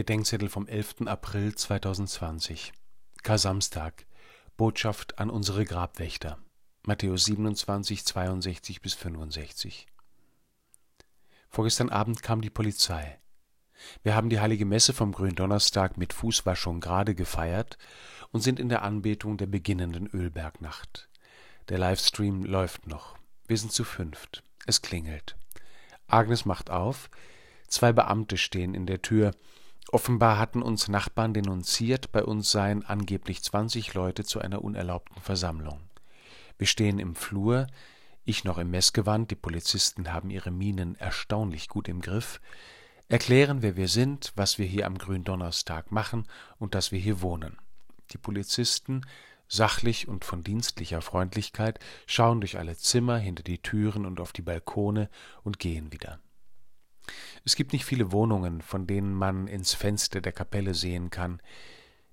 Bedenkzettel vom 11. April 2020. Kar-Samstag. Botschaft an unsere Grabwächter. Matthäus 27, 62 bis 65. Vorgestern Abend kam die Polizei. Wir haben die heilige Messe vom Gründonnerstag mit Fußwaschung gerade gefeiert und sind in der Anbetung der beginnenden Ölbergnacht. Der Livestream läuft noch. Wir sind zu fünft. Es klingelt. Agnes macht auf. Zwei Beamte stehen in der Tür. Offenbar hatten uns Nachbarn denunziert, bei uns seien angeblich 20 Leute zu einer unerlaubten Versammlung. Wir stehen im Flur, ich noch im Messgewand, die Polizisten haben ihre Mienen erstaunlich gut im Griff, erklären, wer wir sind, was wir hier am Gründonnerstag machen und dass wir hier wohnen. Die Polizisten, sachlich und von dienstlicher Freundlichkeit, schauen durch alle Zimmer, hinter die Türen und auf die Balkone und gehen wieder. Es gibt nicht viele Wohnungen, von denen man ins Fenster der Kapelle sehen kann.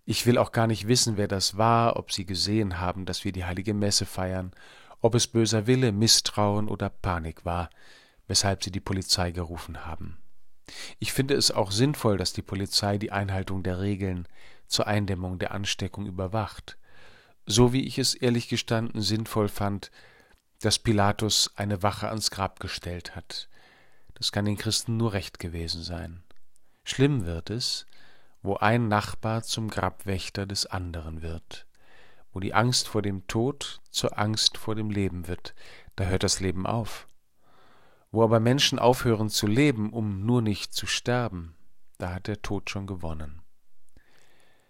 Ich will auch gar nicht wissen, wer das war, ob sie gesehen haben, dass wir die heilige Messe feiern, ob es böser Wille, Misstrauen oder Panik war, weshalb sie die Polizei gerufen haben. Ich finde es auch sinnvoll, dass die Polizei die Einhaltung der Regeln zur Eindämmung der Ansteckung überwacht, so wie ich es ehrlich gestanden sinnvoll fand, dass Pilatus eine Wache ans Grab gestellt hat, das kann den Christen nur recht gewesen sein. Schlimm wird es, wo ein Nachbar zum Grabwächter des anderen wird, wo die Angst vor dem Tod zur Angst vor dem Leben wird, da hört das Leben auf. Wo aber Menschen aufhören zu leben, um nur nicht zu sterben, da hat der Tod schon gewonnen.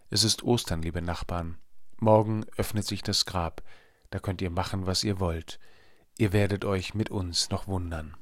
Es ist Ostern, liebe Nachbarn. Morgen öffnet sich das Grab, da könnt ihr machen, was ihr wollt. Ihr werdet euch mit uns noch wundern.